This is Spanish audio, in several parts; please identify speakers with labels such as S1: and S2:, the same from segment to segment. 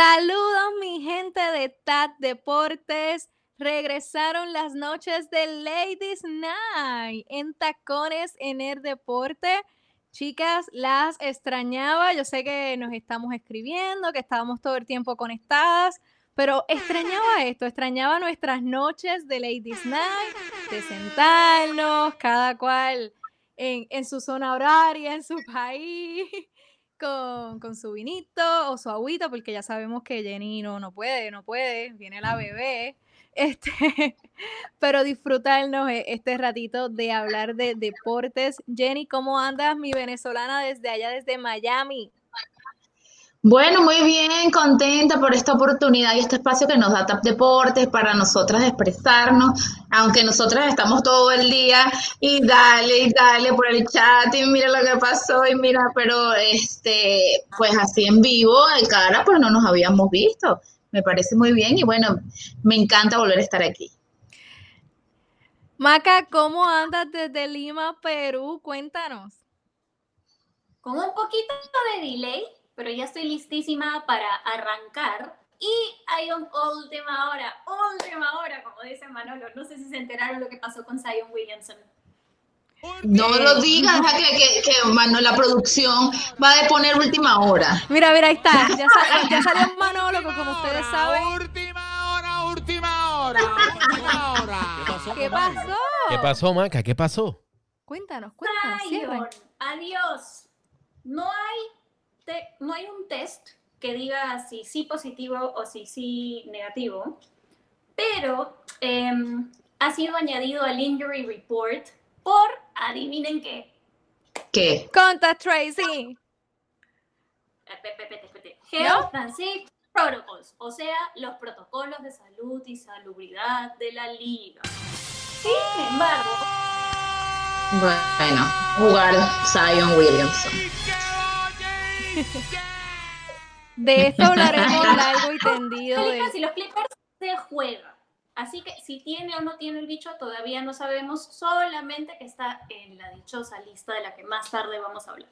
S1: Saludos mi gente de TAT Deportes. Regresaron las noches de Ladies Night en Tacones en el Deporte. Chicas, las extrañaba. Yo sé que nos estamos escribiendo, que estábamos todo el tiempo conectadas, pero extrañaba esto, extrañaba nuestras noches de Ladies Night, de sentarnos, cada cual en, en su zona horaria, en su país, con, con, su vinito o su agüita, porque ya sabemos que Jenny no, no puede, no puede, viene la bebé. Este, pero disfrutarnos e, este ratito de hablar de deportes. Jenny, ¿cómo andas, mi venezolana, desde allá, desde Miami?
S2: Bueno, muy bien, contenta por esta oportunidad y este espacio que nos da TAP Deportes para nosotras expresarnos, aunque nosotras estamos todo el día y dale y dale por el chat y mira lo que pasó y mira, pero este, pues así en vivo, de cara, pues no nos habíamos visto. Me parece muy bien y bueno, me encanta volver a estar aquí.
S1: Maca, ¿cómo andas desde Lima, Perú? Cuéntanos.
S3: Con un poquito de delay, pero ya estoy listísima para arrancar. Y hay un última hora, última hora, como dice Manolo. No sé si se enteraron lo que pasó con Zion Williamson.
S2: No lo digas, que, que, que la producción va a poner última hora.
S1: Mira, mira, ahí está. Ya, sal, ya salió Manolo, como ustedes saben.
S4: Última hora, última hora, última hora.
S1: ¿Qué pasó?
S4: ¿Qué pasó, Maca? ¿Qué pasó?
S1: Cuéntanos, cuéntanos.
S3: Adiós. No hay, no hay un test que diga si sí positivo o si sí negativo, pero em, ha sido añadido al injury report por, adivinen qué.
S2: ¿Qué?
S1: Contact Tracy.
S3: Health and Safety Protocols, o sea, los protocolos de salud y salubridad de la liga. Sin embargo,
S2: bueno, jugar Zion Williamson.
S1: De esto hablaremos largo y tendido.
S3: Si los Clippers se juegan Así que si tiene o no tiene el bicho, todavía no sabemos, solamente que está en la dichosa lista de la que más tarde vamos a hablar.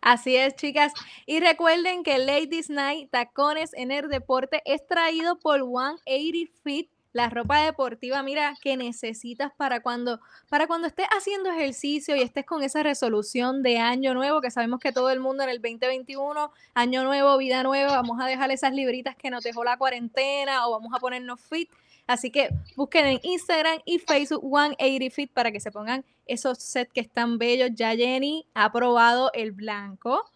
S1: Así es, chicas. Y recuerden que Ladies Night Tacones en el Deporte es traído por 180 Fit, la ropa deportiva, mira, que necesitas para cuando, para cuando estés haciendo ejercicio y estés con esa resolución de año nuevo, que sabemos que todo el mundo en el 2021, año nuevo, vida nueva, vamos a dejar esas libritas que nos dejó la cuarentena o vamos a ponernos fit. Así que busquen en Instagram y Facebook 180 Fit para que se pongan esos sets que están bellos. Ya Jenny ha probado el blanco.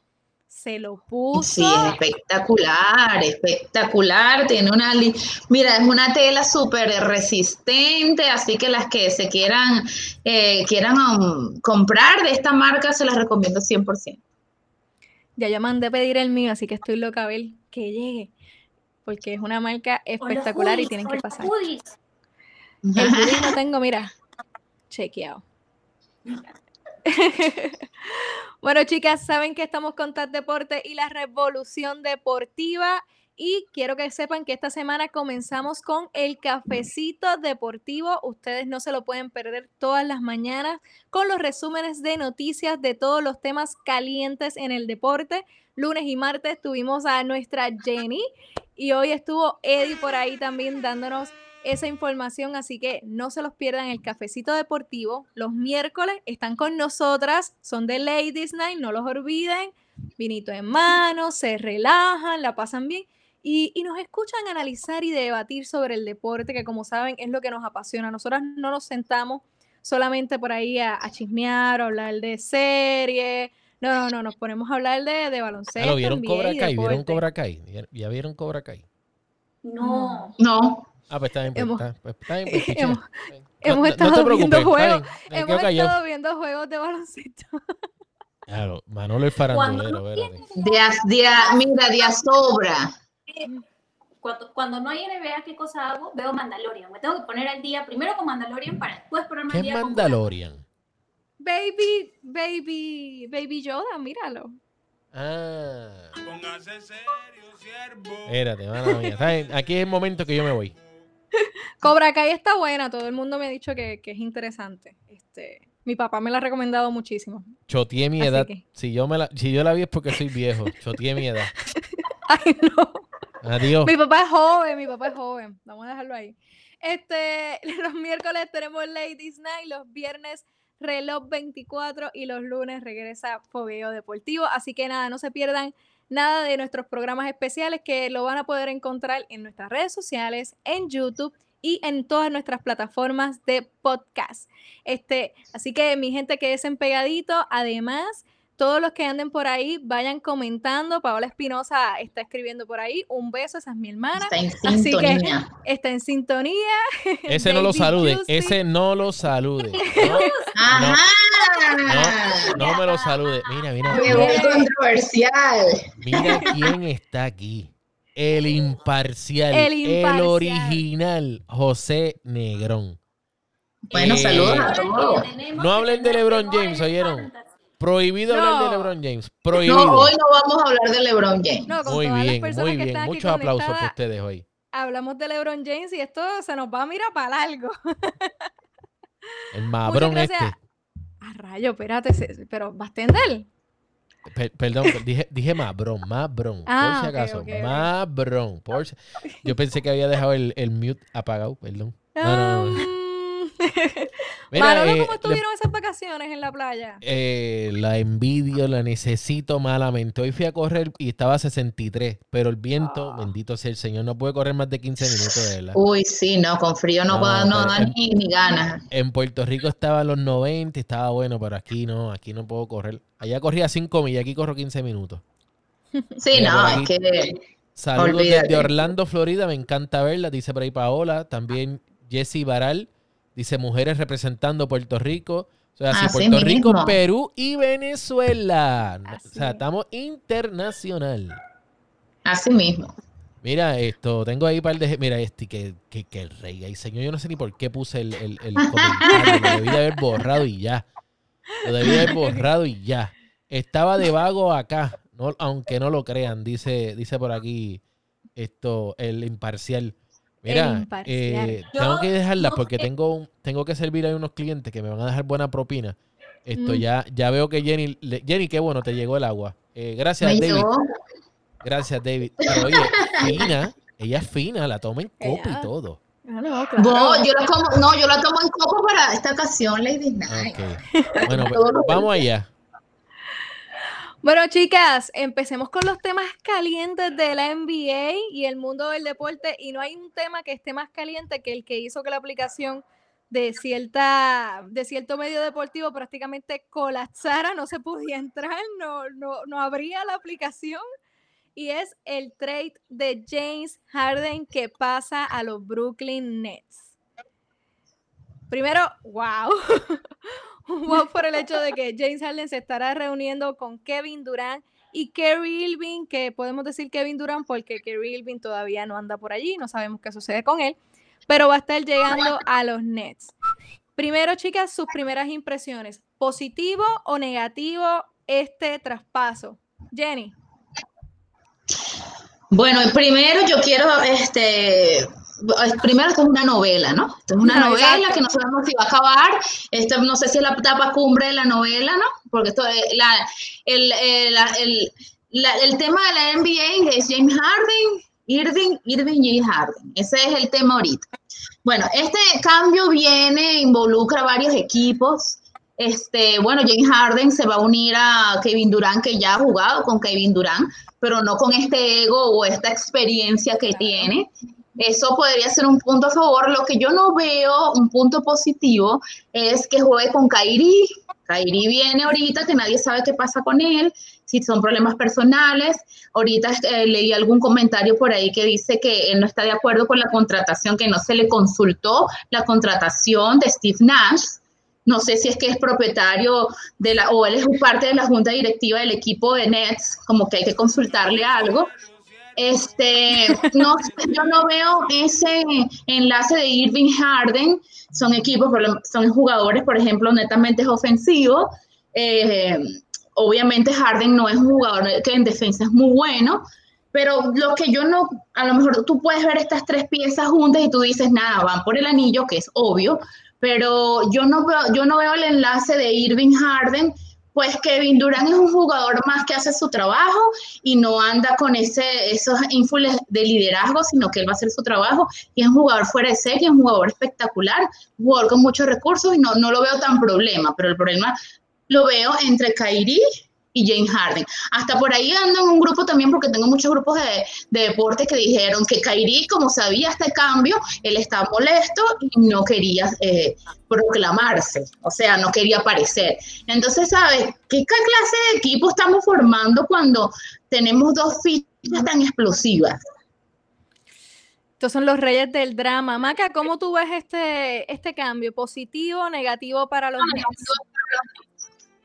S1: Se lo puso.
S2: Sí, es espectacular, espectacular. Tiene una. Mira, es una tela súper resistente, así que las que se quieran, eh, quieran um, comprar de esta marca, se las recomiendo 100%.
S1: Ya yo mandé pedir el mío, así que estoy loca a ver que llegue porque es una marca espectacular y tienen que pasar. El hoodie no tengo, mira, chequeado. bueno, chicas, saben que estamos con TAT Deporte y la revolución deportiva. Y quiero que sepan que esta semana comenzamos con el cafecito deportivo. Ustedes no se lo pueden perder todas las mañanas con los resúmenes de noticias de todos los temas calientes en el deporte. Lunes y martes tuvimos a nuestra Jenny y hoy estuvo Eddie por ahí también dándonos esa información, así que no se los pierdan el cafecito deportivo. Los miércoles están con nosotras, son de Ladies Night, no los olviden. Vinito en mano, se relajan, la pasan bien y, nos escuchan analizar y debatir sobre el deporte, que como saben es lo que nos apasiona. Nosotras no nos sentamos solamente por ahí a, chismear o hablar de series no, no, no, nos ponemos a hablar de, de baloncesto.
S4: ¿Lo vieron Cobra Kai? ¿Vieron Cobra Kai? ¿Ya vieron Cobra Kai?
S3: No.
S2: No.
S4: Ah, pues está bien, pues,
S1: hemos,
S4: está, pues, está bien, pues,
S1: hemos, hemos estado viendo juegos. Hemos estado viendo juegos de baloncesto.
S4: Claro, Manolo es farandulero, espérate.
S2: Mira, día sobra.
S3: Cuando, cuando, no hay NBA, ¿qué cosa hago? Veo Mandalorian. Me tengo que poner al día primero con Mandalorian para después ponerme al día
S4: ¿Qué es Mandalorian?
S1: Baby, baby, baby Yoda, míralo.
S4: Ah. Póngase serio, siervo. Espérate, mala mía. Aquí es el momento que yo me voy.
S1: Cobra Kai está buena, todo el mundo me ha dicho que, que es interesante. Este, mi papá me la ha recomendado muchísimo.
S4: Choteé mi edad. Si, yo me la, si yo la vi es porque soy viejo. Choteé mi edad.
S1: Ay, no.
S4: Adiós.
S1: Mi papá es joven, mi papá es joven. Vamos a dejarlo ahí. Este, los miércoles tenemos Ladies Night, los viernes reloj 24 y los lunes regresa Fogueo Deportivo. Así que nada, no se pierdan nada de nuestros programas especiales que lo van a poder encontrar en nuestras redes sociales, en YouTube y en todas nuestras plataformas de podcast. Este, así que mi gente quédense pegadito. Además, todos los que anden por ahí, vayan comentando. Paola Espinosa está escribiendo por ahí. Un beso, esa es mi hermana.
S2: Está en sintonía.
S1: Así que está en sintonía.
S4: Ese no lo salude, ese no lo salude. No,
S2: Ajá.
S4: no, no me lo salude. Mira, mira.
S2: Me voy controversial.
S4: Mira quién está aquí. El imparcial,
S1: El
S4: el,
S1: imparcial.
S4: original, José Negrón.
S2: Bueno,
S4: Eh,
S2: saludos a todos.
S4: No hablen de LeBron James, ¿oyeron? Prohibido hablar de LeBron James. Prohibido.
S2: No, hoy no vamos a hablar de LeBron James.
S1: No, con
S4: muy
S1: todas las
S4: bien,
S1: personas
S4: muy
S1: que
S4: bien.
S1: están aquí
S4: Muchos aplausos para ustedes hoy.
S1: Hablamos de LeBron James y esto se nos va a mirar para largo.
S4: El mabrón este.
S1: A rayo, espérate, pero ¿vas a extender?
S4: Per- perdón, dije, dije mabrón, mabrón.
S1: Ah,
S4: por si acaso,
S1: ok, ok.
S4: mabrón. Por si- Yo pensé que había dejado el, el mute apagado, perdón. No, no, no. Mira,
S1: Manolo,
S4: eh,
S1: ¿cómo
S4: le-
S1: estuvieron esas vacaciones en la playa?
S4: Eh, la envidio, la necesito malamente. Hoy fui a correr y estaba a 63, pero el viento,
S1: Ah.
S4: bendito sea el Señor, no puede correr más de 15 minutos de.
S2: Uy, sí, no, con frío no,
S4: No,
S2: puedo- ni, ni ganas.
S4: En Puerto Rico estaba a los 90, y estaba bueno, pero aquí no, aquí no puedo correr. Allá corría 5 millas, aquí corro 15 minutos.
S2: Sí, no, es que
S4: Saludos
S2: Olvídate.
S4: desde Orlando, Florida, me encanta verla, dice por ahí Paola. También Jessy Baral, dice mujeres representando Puerto Rico. O sea, sí,
S2: Así
S4: Puerto Rico,
S2: mismo.
S4: Perú y Venezuela.
S1: Así
S4: o sea,
S1: es.
S4: estamos internacional.
S2: así mismo.
S4: Mira esto, tengo ahí un par de... Mira este, que, que, que el rey, ay señor, yo no sé ni por qué puse el, el, el comentario, lo debí de haber borrado y ya. Lo debí de haber borrado y ya. Estaba de vago acá, no, aunque no lo crean, dice, dice por aquí esto, el imparcial. Mira, eh,
S3: Yo
S4: tengo que dejarlas
S3: no
S4: porque
S3: sé.
S4: tengo, un- tengo que servir a unos clientes que me van a dejar buena propina. Esto
S1: Mm.
S4: ya, ya veo que Jenny, le- Jenny, qué bueno, te llegó el agua. Eh, gracias,
S2: Me
S4: David.
S2: llegó.
S4: Gracias, David. Pero oye, fina, ella es fina, la toma en copa y todo.
S1: Ah, no, claro.
S2: No, yo la tomo, no, yo la tomo en copo para esta ocasión, Lady Night.
S4: Ok. Bueno, pues, vamos allá.
S1: Bueno, chicas, empecemos con los temas calientes de la NBA y el mundo del deporte. Y no hay un tema que esté más caliente que el que hizo que la aplicación de, cierta, de cierto medio deportivo prácticamente colapsara, no se podía entrar, no, no, no abría la aplicación. Y es el trade de James Harden que pasa a los Brooklyn Nets. Primero, wow. wow por el hecho de que James Harden se estará reuniendo con Kevin Durant y Kerry Irving, que podemos decir Kevin Durant porque Kerry Irving todavía no anda por allí, no sabemos qué sucede con él, pero va a estar llegando a los Nets. Primero, chicas, sus primeras impresiones, positivo o negativo este traspaso. Jenny.
S2: Bueno, primero yo quiero, este, primero esto es una novela, ¿no? Esto es una novela
S1: exacto.
S2: que no sabemos si va a acabar. Esto no sé si es la etapa cumbre de la novela, ¿no? Porque esto es la, el, el, la- el- la- el tema de la NBA es James Harden, Irving, Irving James Harden. Ese es el tema ahorita. Bueno, este cambio viene, involucra varios equipos. Este, bueno, James Harden se va a unir a Kevin Durant, que ya ha jugado con Kevin Durant, pero no con este ego o esta experiencia que tiene. Eso podría ser un punto a favor. Lo que yo no veo, un punto positivo, es que juegue con Kairi. Kairi viene ahorita, que nadie sabe qué pasa con él, si son problemas personales. Ahorita eh, leí algún comentario por ahí que dice que él no está de acuerdo con la contratación, que no se le consultó la contratación de Steve Nash. No sé si es que es propietario de la, o él es parte de la junta directiva del equipo de Nets, como que hay que consultarle algo. Este, no, yo no veo ese enlace de Irving Harden. Son equipos, son jugadores, por ejemplo, netamente ofensivos. Eh, obviamente Harden no es un jugador que en defensa es muy bueno, pero lo que yo no, a lo mejor tú puedes ver estas tres piezas juntas y tú dices, nada, van por el anillo, que es obvio, pero yo no veo, yo no veo el enlace de Irving Harden pues Kevin Durant es un jugador más que hace su trabajo y no anda con ese, esos ínfules de liderazgo, sino que él va a hacer su trabajo. Y es un jugador fuera de serie, un jugador espectacular, un jugador con muchos recursos y no, no lo veo tan problema, pero el problema lo veo entre Kyrie y James Harden. Hasta por ahí ando en un grupo también porque tengo muchos grupos de, de deportes que dijeron que Kyrie, como sabía este cambio, él estaba molesto y no quería eh, proclamarse, o sea, no quería aparecer. Entonces, ¿sabes qué clase de equipo estamos formando cuando tenemos dos fichas tan explosivas?
S1: Estos son los reyes del drama. Maca, ¿cómo tú ves este, este cambio? ¿Positivo o negativo para los Nets?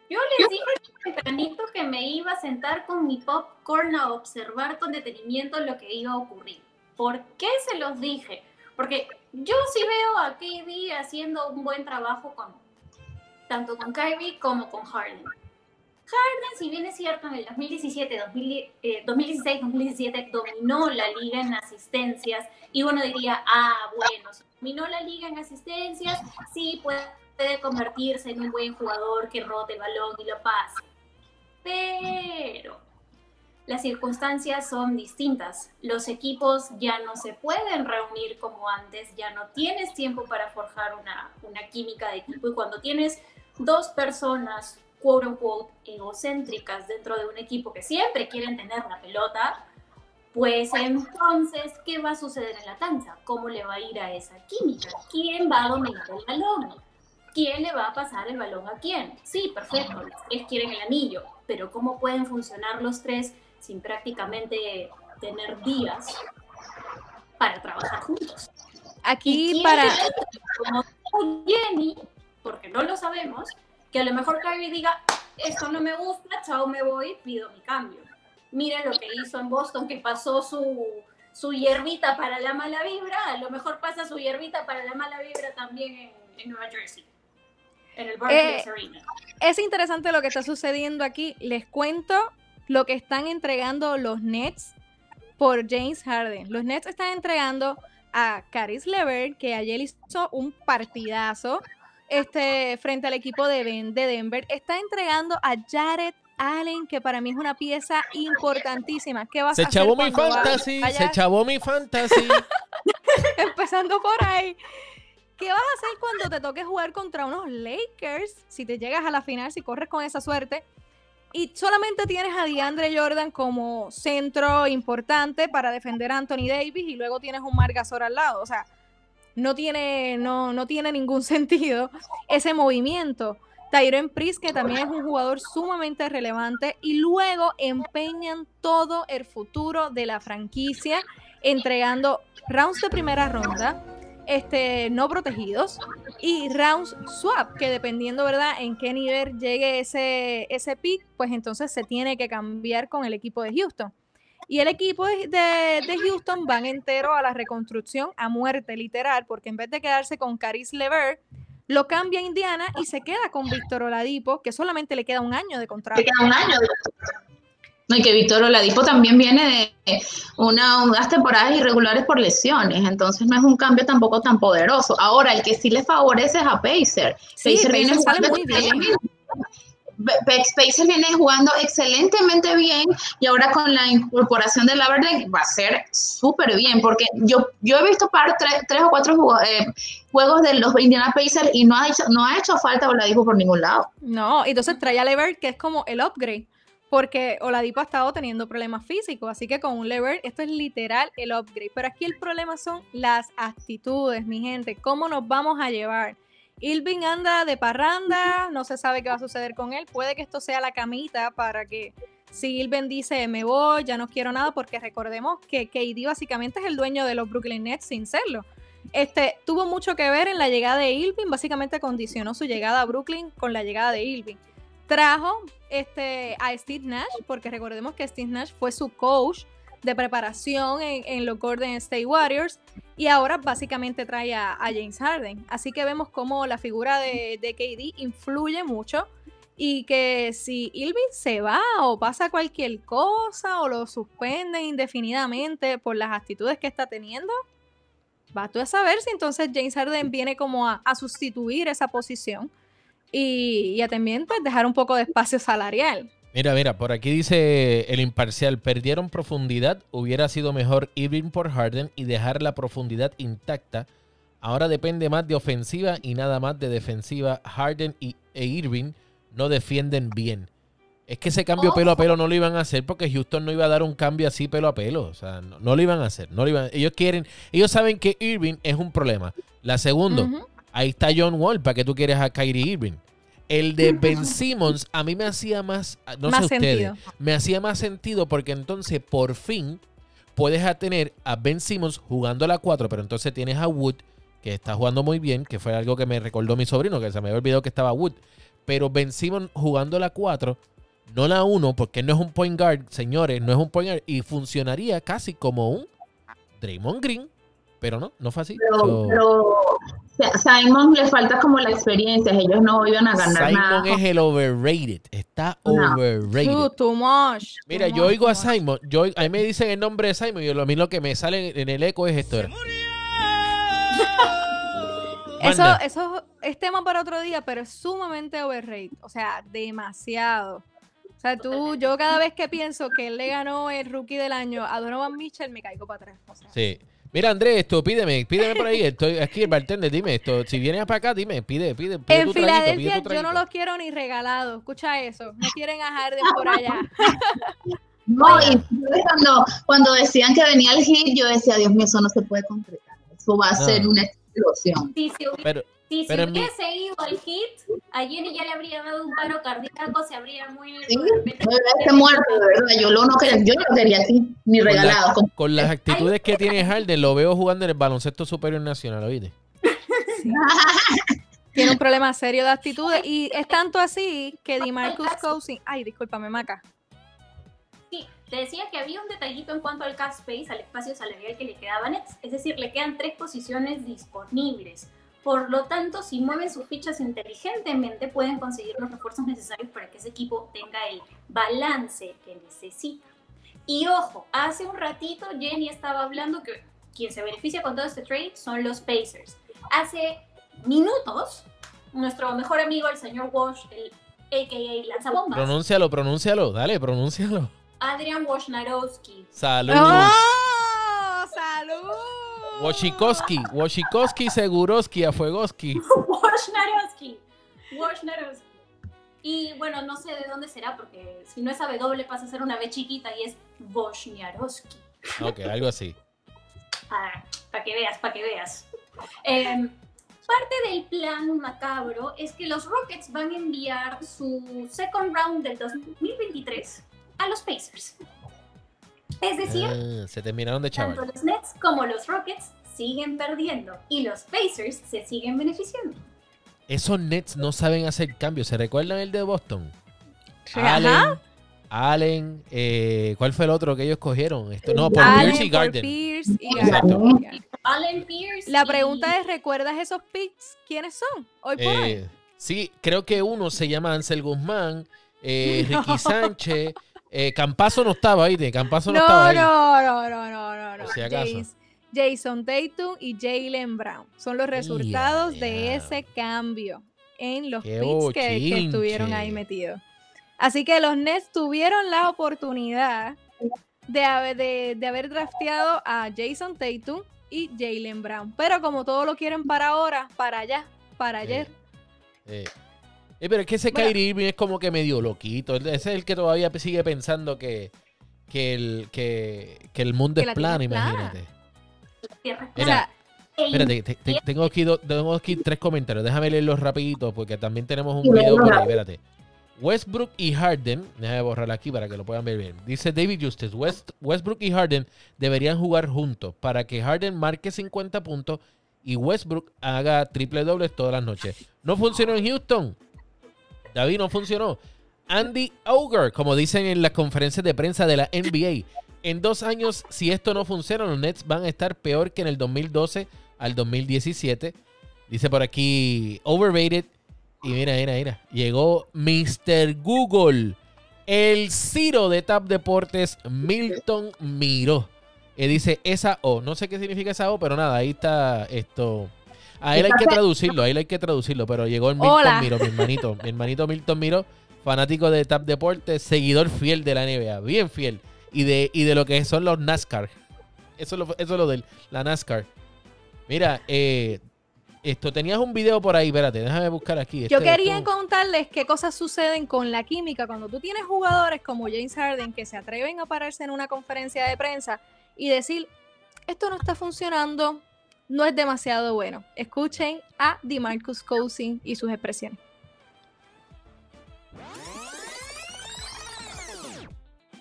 S3: Yo les dije tempranito que me iba a sentar con mi popcorn a observar con detenimiento lo que iba a ocurrir. ¿Por qué se los dije? Porque yo sí veo a KD haciendo un buen trabajo con tanto con Kyrie como con Harden. Harden, si bien es cierto, en el 2017, 2016, 2017 dominó la liga en asistencias y uno diría, ah, bueno, dominó la liga en asistencias, sí, puede puede convertirse en un buen jugador que rote el balón y lo pase. Pero las circunstancias son distintas. Los equipos ya no se pueden reunir como antes, ya no tienes tiempo para forjar una, una química de equipo y cuando tienes dos personas, quote unquote, egocéntricas dentro de un equipo que siempre quieren tener la pelota, pues entonces, ¿qué va a suceder en la cancha? ¿Cómo le va a ir a esa química? ¿Quién va a dominar el balón? Quién le va a pasar el balón a quién. Sí, perfecto, los tres quieren el anillo, pero ¿cómo pueden funcionar los tres sin prácticamente tener días para trabajar juntos?
S1: Aquí para...
S3: Como Jenny, porque no lo sabemos, que a lo mejor Kyrie diga, esto no me gusta, chao, me voy, pido mi cambio. Miren lo que hizo en Boston, que pasó su, su hierbita para la mala vibra, a lo mejor pasa su hierbita para la mala vibra también en Nueva Jersey en el eh,
S1: Es interesante lo que está sucediendo aquí. Les cuento lo que están entregando los Nets por James Harden. Los Nets están entregando a Caris Lever, que ayer hizo un partidazo este, frente al equipo de, de Denver. Está entregando a Jared Allen, que para mí es una pieza importantísima. ¿Qué vas
S4: se
S1: a hacer
S4: chavó mi fantasy, se chavó mi fantasy.
S1: Empezando por ahí. ¿Qué vas a hacer cuando te toque jugar contra unos Lakers? Si te llegas a la final, si corres con esa suerte. Y solamente tienes a DeAndre Jordan como centro importante para defender a Anthony Davis y luego tienes un Margasol al lado. O sea, no tiene, no, no tiene ningún sentido ese movimiento. Tyron Pris, que también es un jugador sumamente relevante, y luego empeñan todo el futuro de la franquicia, entregando rounds de primera ronda, este, no protegidos y rounds swap, que dependiendo, ¿verdad?, en qué nivel llegue ese, ese pick, pues entonces se tiene que cambiar con el equipo de Houston. Y el equipo de, de, Houston van entero a la reconstrucción a muerte, literal, porque en vez de quedarse con Caris Lever, lo cambia a Indiana y se queda con Víctor Oladipo, que solamente le queda un año de contrato.
S2: Le queda un año no, y que Víctor Oladipo también viene de una, unas temporadas irregulares por lesiones, entonces no es un cambio tampoco tan poderoso. Ahora, el que sí le favorece es a Pacer. Pacer viene jugando muy bien. Pacer viene jugando excelentemente bien y ahora con la incorporación de Laverde va a ser súper bien porque yo, yo he visto par, tres, o cuatro eh, juegos de los Indiana Pacers y no ha hecho, no ha hecho falta Oladipo por ningún lado.
S1: No, entonces trae a Levert que es como el upgrade porque Oladipo ha estado teniendo problemas físicos, así que con un lever esto es literal el upgrade. Pero aquí el problema son las actitudes, mi gente, cómo nos vamos a llevar. Ilvin anda de parranda, no se sabe qué va a suceder con él, puede que esto sea la camita para que si Ilvin dice me voy, ya no quiero nada, porque recordemos que KD básicamente es el dueño de los Brooklyn Nets sin serlo. Este, tuvo mucho que ver en la llegada de Ilvin, básicamente condicionó su llegada a Brooklyn con la llegada de Ilvin trajo este, a Steve Nash, porque recordemos que Steve Nash fue su coach de preparación en, los Golden State Warriors y ahora básicamente trae a, James Harden. Así que vemos cómo la figura de, KD influye mucho y que si Ilvin se va o pasa cualquier cosa o lo suspenden indefinidamente por las actitudes que está teniendo, va tú a saber si entonces James Harden viene como a, a sustituir esa posición y, y a también pues, dejar un poco de espacio salarial.
S4: Mira, mira, por aquí dice el imparcial, perdieron profundidad, hubiera sido mejor Irving por Harden y dejar la profundidad intacta. Ahora depende más de ofensiva y nada más de defensiva. Harden y, e Irving no defienden bien. Es que ese cambio pelo a pelo no lo iban a hacer porque Houston no iba a dar un cambio así pelo a pelo. O sea, no, no lo iban a hacer. No lo iban, ellos quieren, ellos saben que Irving es un problema. La segunda. Ahí está John Wall, ¿para qué tú quieres a Kyrie Irving? El de Ben Simmons a mí me hacía más, no
S1: Más
S4: sé ustedes,
S1: sentido.
S4: me hacía más sentido porque entonces por fin puedes a tener a Ben Simmons jugando a la 4, pero entonces tienes a Wood que está jugando muy bien, que fue algo que me recordó mi sobrino, que se me había olvidado que estaba Wood. Pero Ben Simmons jugando a la 4, no la 1, porque no es un point guard, señores, no es un point guard, y funcionaría casi como un Draymond Green, pero no, no fue así.
S2: Pero,
S4: So,
S2: pero Simon le falta como la experiencia, ellos no iban a ganar nada.
S4: Simon es el overrated, está
S2: No.
S4: overrated.
S1: Too, too much.
S4: Mira,
S1: too
S4: yo
S1: much,
S4: oigo a. Simon, yo, a mí me dicen el nombre de Simon y a mí lo que me sale en el eco es esto.
S1: Eso, eso es tema para otro día, pero es sumamente overrated. O sea, demasiado. O sea, tú, yo cada vez que pienso que él le ganó el rookie del año a Donovan Mitchell, me caigo para atrás. O sea,
S4: Sí. Mira, Andrés, esto, pídeme, pídeme por ahí. Estoy aquí, el bartender, dime esto. Si vienes para acá, dime, pide, pide, pide
S1: en
S4: tu traguito, pide
S1: Filadelfia
S4: tu
S1: yo no
S4: traguito.
S1: los quiero ni regalados. Escucha eso. No quieren a Harden por allá.
S2: No, y yo cuando, cuando decían que venía el hit, yo decía, Dios mío, eso no se puede concretar. Eso va a
S4: No.
S2: ser una explosión.
S3: Hubiese,
S4: Pero,
S3: si se
S4: pero en mi-
S3: hubiese ido al hit, a Jenny ya le habría dado un paro cardíaco, se habría muerto.
S2: Sí, hubiese muerto, de verdad. Yo, lo no quería, yo no lo quería así, ni
S4: con,
S2: regalado.
S4: con las actitudes que tiene Harden, lo veo jugando en el baloncesto superior nacional, ¿oíste?
S1: Tiene un problema serio de actitudes. Y es tanto así que DeMarcus Cousins. Ay, discúlpame, Maca.
S3: Sí, te decía que había un detallito en cuanto al cap space, al espacio salarial que le quedaba a Nets, es decir, le quedan tres posiciones disponibles. Por lo tanto, si mueven sus fichas inteligentemente, pueden conseguir los refuerzos necesarios para que ese equipo tenga el balance que necesita. Y ojo, hace un ratito Jenny estaba hablando que quien se beneficia con todo este trade son los Pacers. Hace minutos, nuestro mejor amigo, el señor Walsh, el AKA Lanzabombas,
S4: Pronúncialo, pronúncialo, dale, pronúncialo.
S3: Adrian Wojnarowski,
S4: Salud.
S1: ¡Oh! ¡Salud!
S4: Washikowski, Washikowski, Seguroski, Afuegoski.
S3: Wojnarowski. Wojnarowski. Y bueno, no sé de dónde será, porque si no es A W pasa a ser una B chiquita y es Wojnarowski.
S4: Ok, algo así.
S3: para que veas, para que veas. Em, parte del plan macabro es que los Rockets van a enviar su second round del 2023 a los Pacers. Es decir,
S4: Ah, se terminaron de
S3: tanto
S4: chaval.
S3: los Nets como los Rockets siguen perdiendo y los Pacers se siguen beneficiando.
S4: Esos Nets no saben hacer cambios. ¿Se recuerdan el de Boston?
S1: Sí,
S4: Allen,
S1: ajá.
S4: Allen, eh, ¿cuál fue el otro que ellos cogieron? Esto, no, por
S1: Allen,
S4: Pierce y Garden.
S1: Pierce y. Garden.
S3: Allen Pierce.
S1: La
S3: y-
S1: pregunta es, ¿recuerdas esos picks? ¿Quiénes son? Hoy por hoy.
S4: Eh, sí, creo que uno se llama Ansel Guzmán, eh, Ricky Sánchez, eh, Campazo no estaba ahí, de Campazo no,
S1: No,
S4: estaba ahí.
S1: no, no, no, no, no, no.
S4: Por si acaso.
S1: Jas- Jason Tatum y Jalen Brown son los resultados de ese cambio en los
S4: Qué
S1: picks que, estuvieron ahí metidos. Así que los Nets tuvieron la oportunidad de haber, de, de haber drafteado a Jason Tatum y Jalen Brown. Pero como todo lo quieren para ahora, para allá, para ayer.
S4: Eh, eh, pero es que ese. Kyrie Irving es como que medio loquito. Ese es el que todavía sigue pensando que, que, el, que, que el mundo
S1: Que
S4: es
S1: la
S4: plano,
S1: Tierra es plana.
S4: imagínate.
S3: Tierra
S1: O
S4: Mira,
S1: sea,
S3: E
S4: Espérate, te- te- tengo, aquí do- tengo aquí tres comentarios. Déjame leerlos rapidito porque también tenemos un video por ahí. Espérate. Westbrook y Harden, déjame borrar aquí para que lo puedan ver bien. Dice David Justice, West, Westbrook y Harden deberían jugar juntos para que Harden marque 50 puntos y Westbrook haga triple dobles todas las noches. No funcionó en Houston. David, no funcionó. Andy Auger, como dicen en las conferencias de prensa de la NBA. En dos años, si esto no funciona, los Nets van a estar peor que en el 2012 al 2017. Dice por aquí, overrated. Y mira, mira, mira. Llegó Mr. Google. El Ciro de Tap Deportes, Milton Miró. Y dice esa O. No sé qué significa esa O, pero nada, ahí está esto. A él hay que traducirlo, a él hay que traducirlo, pero llegó el Milton Miro, mi hermanito, mi hermanito Milton Miro, fanático de Tap Deporte, seguidor fiel de la NBA, bien fiel, y de, y de lo que son los NASCAR. Eso es lo, eso es lo de la NASCAR. Mira, eh, esto, tenías un video por ahí, espérate, déjame buscar aquí.
S1: Yo este, quería contarles qué cosas suceden con la química cuando tú tienes jugadores como James Harden que se atreven a pararse en una conferencia de prensa y decir, esto no está funcionando, no es demasiado bueno. Escuchen a DeMarcus Cousins y sus expresiones.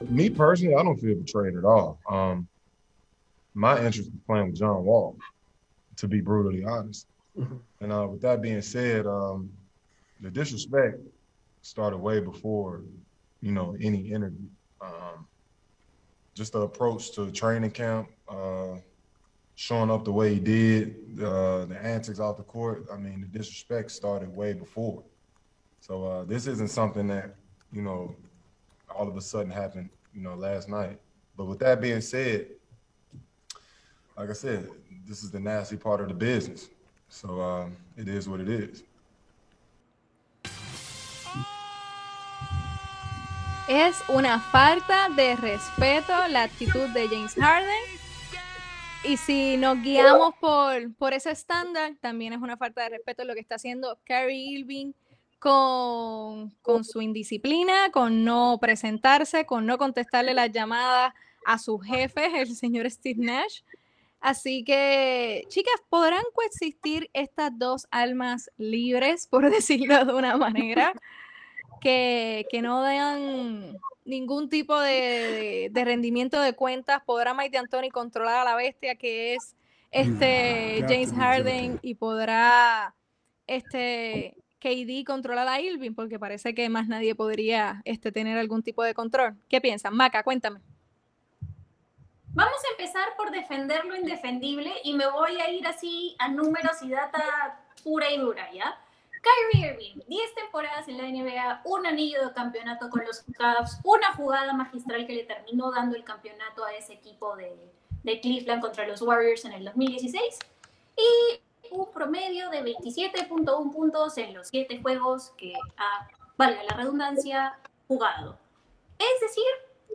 S5: Me personally, I don't feel betrayed at all. Um, my interest is playing with John Wall, to be brutally honest. Mm-hmm. And uh, with that being said, um, the disrespect started way before, you know, any interview. Um, just the approach to training camp, uh, showing up the way he did, uh, the antics off the court. I mean, the disrespect started way before. So uh, this isn't something that you know all of a sudden happened, you know, last night. But with that being said, like I said, this is the nasty part of the business. So uh, it is what it is.
S1: Es una falta de respeto la actitud de James Harden Y si nos guiamos por, por ese estándar, también es una falta de respeto lo que está haciendo Carrie Irving con, con su indisciplina, con no presentarse, con no contestarle las llamadas a su jefe, el señor Steve Nash. Así que, chicas, ¿podrán coexistir estas dos almas libres, por decirlo de una manera, que, que no den ningún tipo de, rendimiento de cuentas. ¿Podrá Mike D'Antoni controlar a la bestia que es este James Harden y podrá este KD controlar a Irving? Porque parece que más nadie podría este, tener algún tipo de control. ¿Qué piensan? Maca, cuéntame.
S3: Vamos a empezar por defender lo indefendible y me voy a ir así a números y data pura y dura, ¿ya? Kyrie Irving, 10 temporadas en la NBA, un anillo de campeonato con los Cavs, una jugada magistral que le terminó dando el campeonato a ese equipo de, de Cleveland contra los Warriors en el 2016 y un promedio de 27.1 puntos en los 7 juegos que ha, valga la redundancia, jugado. Es decir,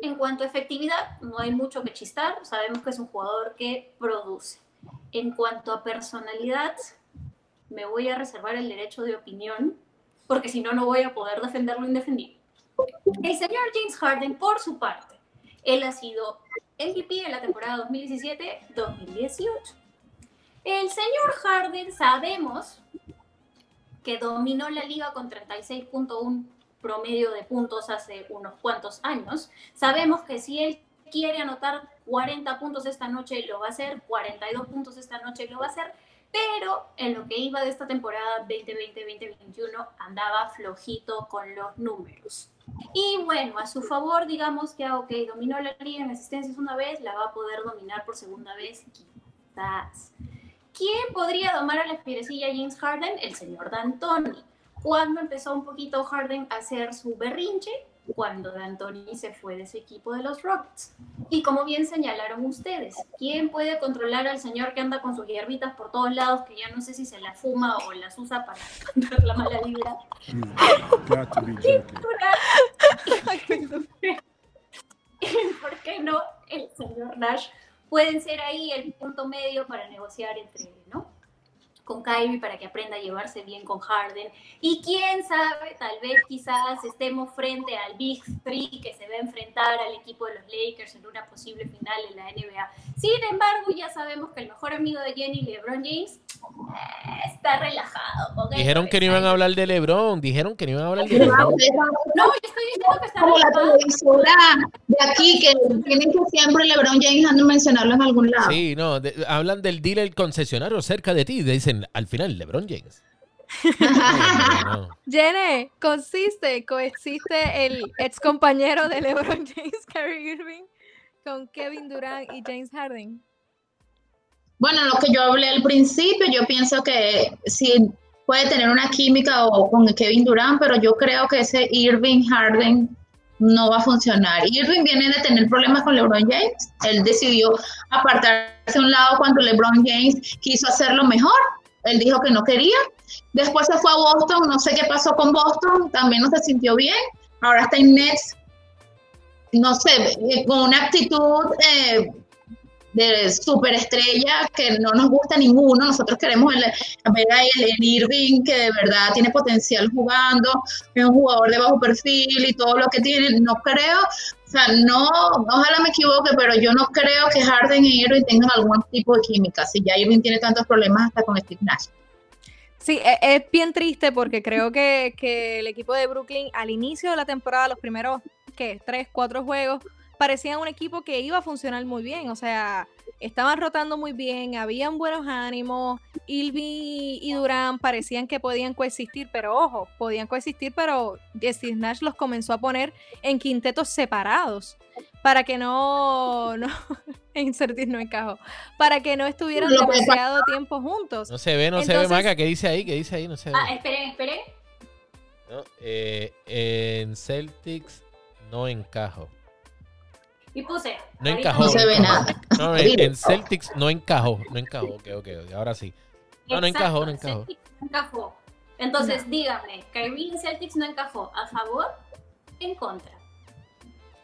S3: en cuanto a efectividad, no hay mucho que chistar, sabemos que es un jugador que produce. En cuanto a personalidad, me voy a reservar el derecho de opinión, porque si no, no voy a poder defender lo indefendible. El señor James Harden, por su parte, él ha sido MVP en la temporada 2017-2018. El señor Harden sabemos que dominó la liga con 36.1 promedio de puntos hace unos cuantos años. Sabemos que si él quiere anotar 40 puntos esta noche, lo va a hacer, 42 puntos esta noche, lo va a hacer, pero en lo que iba de esta temporada 2020-2021 andaba flojito con los números. Y bueno, a su favor, digamos que, ah, ok, dominó la liga en asistencias una vez, la va a poder dominar por segunda vez, quizás. ¿Quién podría domar a la espierecilla James Harden? El señor D'Antoni. Cuando empezó un poquito Harden a hacer su berrinche, cuando D'Antoni se fue de ese equipo de los Rockets. Y como bien señalaron ustedes, ¿quién puede controlar al señor que anda con sus hierbitas por todos lados, que ya no sé si se las fuma o las usa para espantar la mala vibra? ¿Por qué no el señor Nash? Pueden ser ahí el punto medio para negociar entre. Con Kyrie para que aprenda a llevarse bien con Harden. Y quién sabe, tal vez quizás estemos frente al Big Three que se va a enfrentar al equipo de los Lakers en una posible final en la NBA. Sin embargo, ya sabemos que el mejor amigo de Jenny, LeBron James, eh, está relajado.
S4: Dijeron que no iban a hablar de LeBron, dijeron que no iban a hablar de LeBron. No,
S2: yo estoy diciendo que está Como la televisora de aquí, que tienen que siempre LeBron James ando mencionarlo en algún lado.
S4: Sí, no, hablan del dealer concesionario cerca de ti, dicen al final LeBron James.
S1: Jenny, consiste, coexiste el ex compañero de LeBron James, Kyrie Irving, con Kevin Durant y James Harden.
S2: Bueno, lo que yo hablé al principio, yo pienso que sí puede tener una química o con Kevin Durant, pero yo creo que ese Irving Harden no va a funcionar. Irving viene de tener problemas con LeBron James. Él decidió apartarse a un lado cuando LeBron James quiso hacerlo mejor él dijo que no quería. Después se fue a Boston, no sé qué pasó con Boston, también no se sintió bien. Ahora está en Nets, no sé, eh, con una actitud eh, de superestrella que no nos gusta ninguno. Nosotros queremos el, a Irving que de verdad tiene potencial jugando, es un jugador de bajo perfil y todo lo que tiene. No creo, sea, no, ojalá me equivoque, pero yo no creo que Harden y Irving tengan algún tipo de química. Si ya Irving tiene tantos problemas hasta con Steve Nash.
S1: Sí, e, es bien triste porque creo que, que el equipo de Brooklyn al inicio de la temporada, los primeros, ¿qué? Tres, cuatro juegos, parecían un equipo que iba a funcionar muy bien. O sea, estaban rotando muy bien, habían buenos ánimos. Ilvi y Durán parecían que podían coexistir, pero ojo, podían coexistir, pero Steve Nash los comenzó a poner en quintetos separados para que no, no Insertis no encajó, para que no estuvieran demasiado tiempo juntos.
S4: No se ve, no Entonces, se ve, Maca, ¿qué dice ahí? ¿Qué dice ahí? No se ve.
S3: Ah, esperen, esperen.
S4: No, eh, en Celtics no encajo.
S3: Y puse.
S4: No encajó.
S2: No se ve nada.
S4: No, en, en, Celtics no encajó. No encajó. Ok, ok, ok. Ahora sí. No, no encajó, no encajó.
S3: Celtics no encajó. Entonces, no. díganme, Kyrie en Celtics no encajó. ¿A favor? ¿En contra?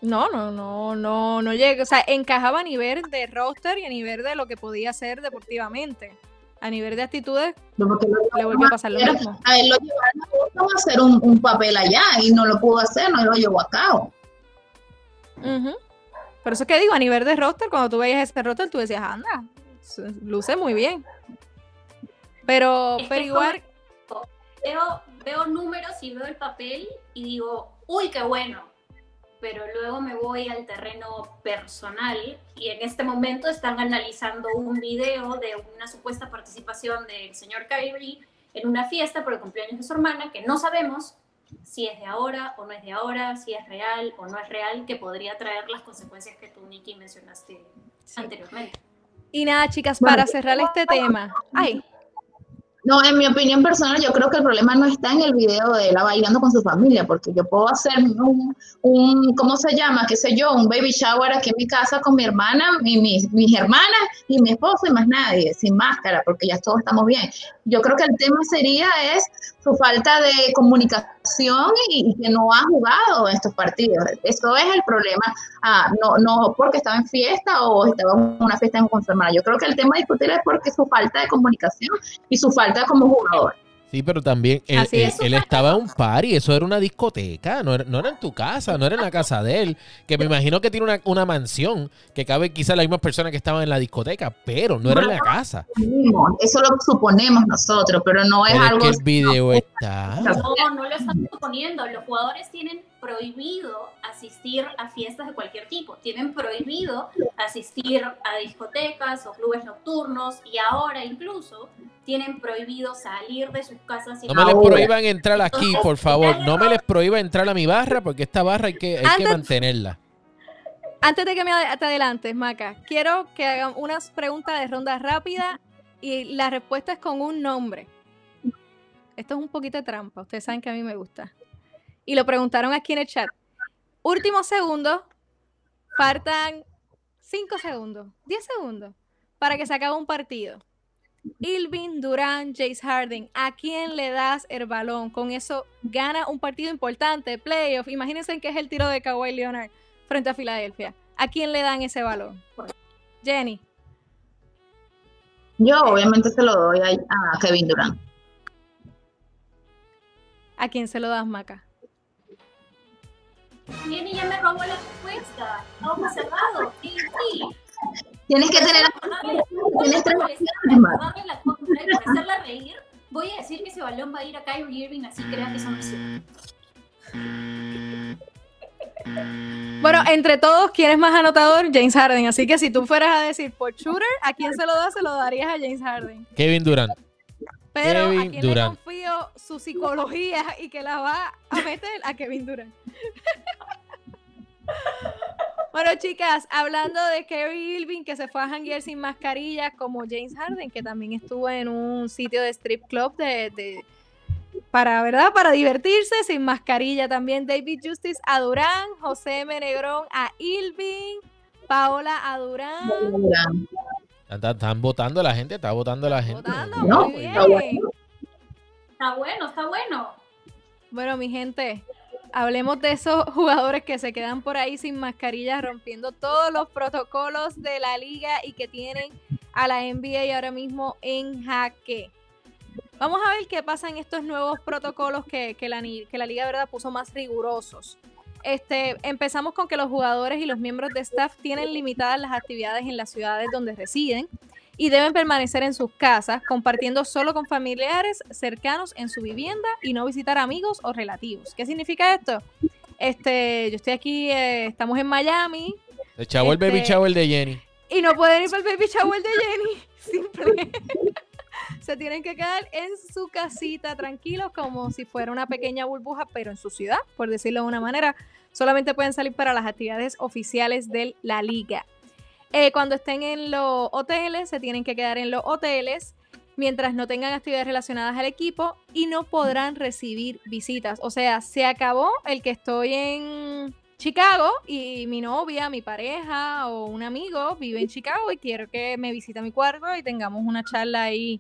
S1: No, no, no, no, no llega. O sea, encajaba a nivel de roster y a nivel de lo que podía hacer deportivamente. A nivel de actitudes, le volvió a pasar lo mismo.
S2: A él lo llevaron a hacer un, un, papel allá y no lo pudo hacer, no lo llevó a cabo.
S1: Uh -huh. Por eso que digo, a nivel de roster, cuando tú veías ese roster, tú decías, anda, luce muy bien. Pero,
S3: es
S1: pero igual.
S3: Veo, veo números y veo el papel y digo, uy, qué bueno. Pero luego me voy al terreno personal y en este momento están analizando un video de una supuesta participación del señor Kyrie en una fiesta por el cumpleaños de su hermana que no sabemos si es de ahora o no es de ahora, si es real o no es real, que podría traer las consecuencias que tú, Nikki, mencionaste sí. anteriormente.
S1: Y nada, chicas, para cerrar este tema. Ay.
S2: No, en mi opinión personal, yo creo que el problema no está en el video de la bailando con su familia, porque yo puedo hacer un, un ¿cómo se llama? ¿Qué sé yo? Un baby shower aquí en mi casa con mi hermana, y mis, mis hermanas y mi esposo y más nadie, sin máscara, porque ya todos estamos bien. Yo creo que el tema sería es su falta de comunicación y, que no ha jugado estos partidos. Eso es el problema, ah, no, no porque estaba en fiesta o estaba en una fiesta con su. Yo creo que el tema discutir es porque su falta de comunicación y su falta como jugador.
S4: Sí, pero también él, él, él, estaba en un party, eso era una discoteca, no era, no era, en tu casa, no era en la casa de él, que me imagino que tiene una, una mansión, que cabe quizás las mismas personas que estaban en la discoteca, pero no era en la casa.
S2: Eso lo suponemos nosotros, pero no es
S4: pero
S2: algo...
S4: Es que el video está...
S3: No, no lo están suponiendo, los jugadores tienen prohibido asistir a fiestas de cualquier tipo, tienen prohibido asistir a discotecas o clubes nocturnos y ahora incluso tienen prohibido salir de sus casas.
S4: No me les prohíban entrar aquí, por favor, no me les prohíban entrar a mi barra porque esta barra hay que, hay
S1: antes,
S4: que mantenerla.
S1: Antes de que me te adelantes, Maca, quiero que hagan unas preguntas de ronda rápida y la respuesta es con un nombre. Esto es un poquito de trampa, ustedes saben que a mí me gusta y lo preguntaron aquí en el chat. Último segundo, faltan 5 segundos, 10 segundos para que se acabe un partido. Ilvin, Durán, Jace Harden, ¿a quién le das el balón? Con eso gana un partido importante, playoff. Imagínense que es el tiro de Kawhi Leonard frente a Filadelfia. ¿A quién le dan ese balón? Jenny.
S2: Yo obviamente se lo doy a, a Kevin Durán.
S1: ¿A quién se lo das, Maca?
S3: Jenny ya me robó la respuesta. Vamos cerrado. Sí, sí.
S2: Tienes que tener.
S3: Tienes tres Para hacerla reír, voy a decir que ese balón va a ir a Kyrie Irving, así crean que es
S1: Bueno, entre todos, ¿quién es más anotador? James Harden. Así que si tú fueras a decir por shooter, ¿a quién se lo das? Se lo darías a James Harden.
S4: Kevin Durant.
S1: Pero
S4: Kevin
S1: a quien le confío su psicología y que la va a meter a Kevin Durant. bueno, chicas, hablando de Kerry Irving que se fue a janguear sin mascarilla, como James Harden, que también estuvo en un sitio de strip club de, de para, ¿verdad? Para divertirse sin mascarilla también. David Justice a Durán, José M. Negrón a Irving, Paola a Durán.
S4: Están, están votando la gente, está votando la gente.
S1: Votando,
S2: No,
S1: muy
S2: está bueno.
S3: Está bueno, está bueno.
S1: Bueno, mi gente, hablemos de esos jugadores que se quedan por ahí sin mascarilla, rompiendo todos los protocolos de la liga y que tienen a la NBA ahora mismo en jaque. Vamos a ver qué pasa en estos nuevos protocolos que, que la, que la liga verdad puso más rigurosos. Este, empezamos con que los jugadores y los miembros de staff tienen limitadas las actividades en las ciudades donde residen y deben permanecer en sus casas, compartiendo solo con familiares cercanos en su vivienda y no visitar amigos o relativos. ¿Qué significa esto? Este, yo estoy aquí, eh, estamos en Miami
S4: Se chavó el baby
S1: Este-
S4: shower de Jenny.
S1: y no pueden ir para el baby shower de Jenny. Simple. Se tienen que quedar en su casita tranquilos como si fuera una pequeña burbuja, pero en su ciudad, por decirlo de una manera. Solamente pueden salir para las actividades oficiales de la liga. Eh, cuando estén en los hoteles, se tienen que quedar en los hoteles mientras no tengan actividades relacionadas al equipo y no podrán recibir visitas. O sea, se acabó el que estoy en Chicago y mi novia, mi pareja o un amigo vive en Chicago y quiero que me visite a mi cuarto y tengamos una charla ahí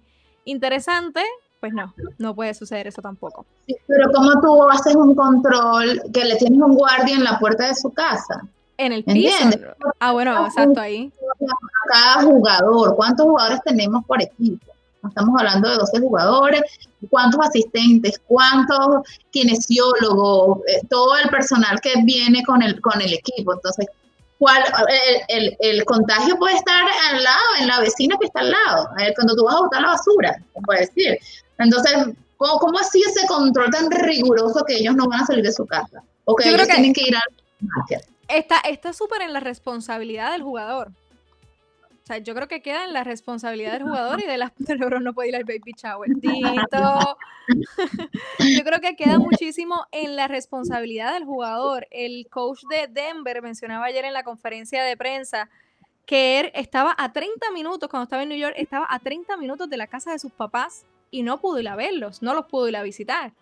S1: interesante. Pues no, no puede suceder eso tampoco.
S2: Sí, Pero como tú haces un control que le tienes un guardia en la puerta de su casa,
S1: En el piso.
S2: ¿Entiendes?
S1: Ah, bueno, exacto, ahí.
S2: cada jugador, ¿cuántos jugadores tenemos por equipo? Estamos hablando de 12 jugadores, cuántos asistentes, cuántos kinesiólogos, eh, todo el personal que viene con el, con el equipo. Entonces, ¿cuál, el, el- el contagio puede estar al lado, en la vecina que está al lado, cuando tú vas a botar la basura, puede decir. Entonces, ¿cómo, cómo así ese control tan riguroso que ellos no van a salir de su casa? O que
S1: Yo creo
S2: ellos
S1: que-
S2: tienen que ir al
S1: está súper en la responsabilidad del jugador. Sea, yo creo que queda en la responsabilidad del jugador y de las LeBron no puede ir al baby shower. Tito. yo creo que queda muchísimo en la responsabilidad del jugador. El coach de Denver mencionaba ayer en la conferencia de prensa que él estaba a 30 minutos, cuando estaba en New York, estaba a 30 minutos de la casa de sus papás y no pudo ir a verlos, no los pudo ir a visitar.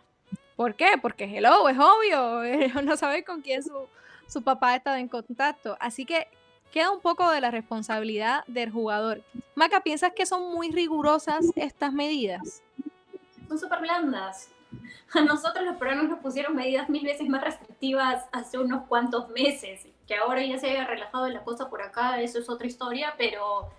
S1: ¿Por qué? Porque hello, es obvio, no saben con quién su, su papá estaba en contacto. Así que queda un poco de la responsabilidad del jugador. Maca, ¿piensas que son muy rigurosas estas medidas?
S3: Son súper blandas. A nosotros los peruanos nos pusieron medidas mil veces más restrictivas hace unos cuantos meses. Que ahora ya se haya relajado la cosa por acá, eso es otra historia, pero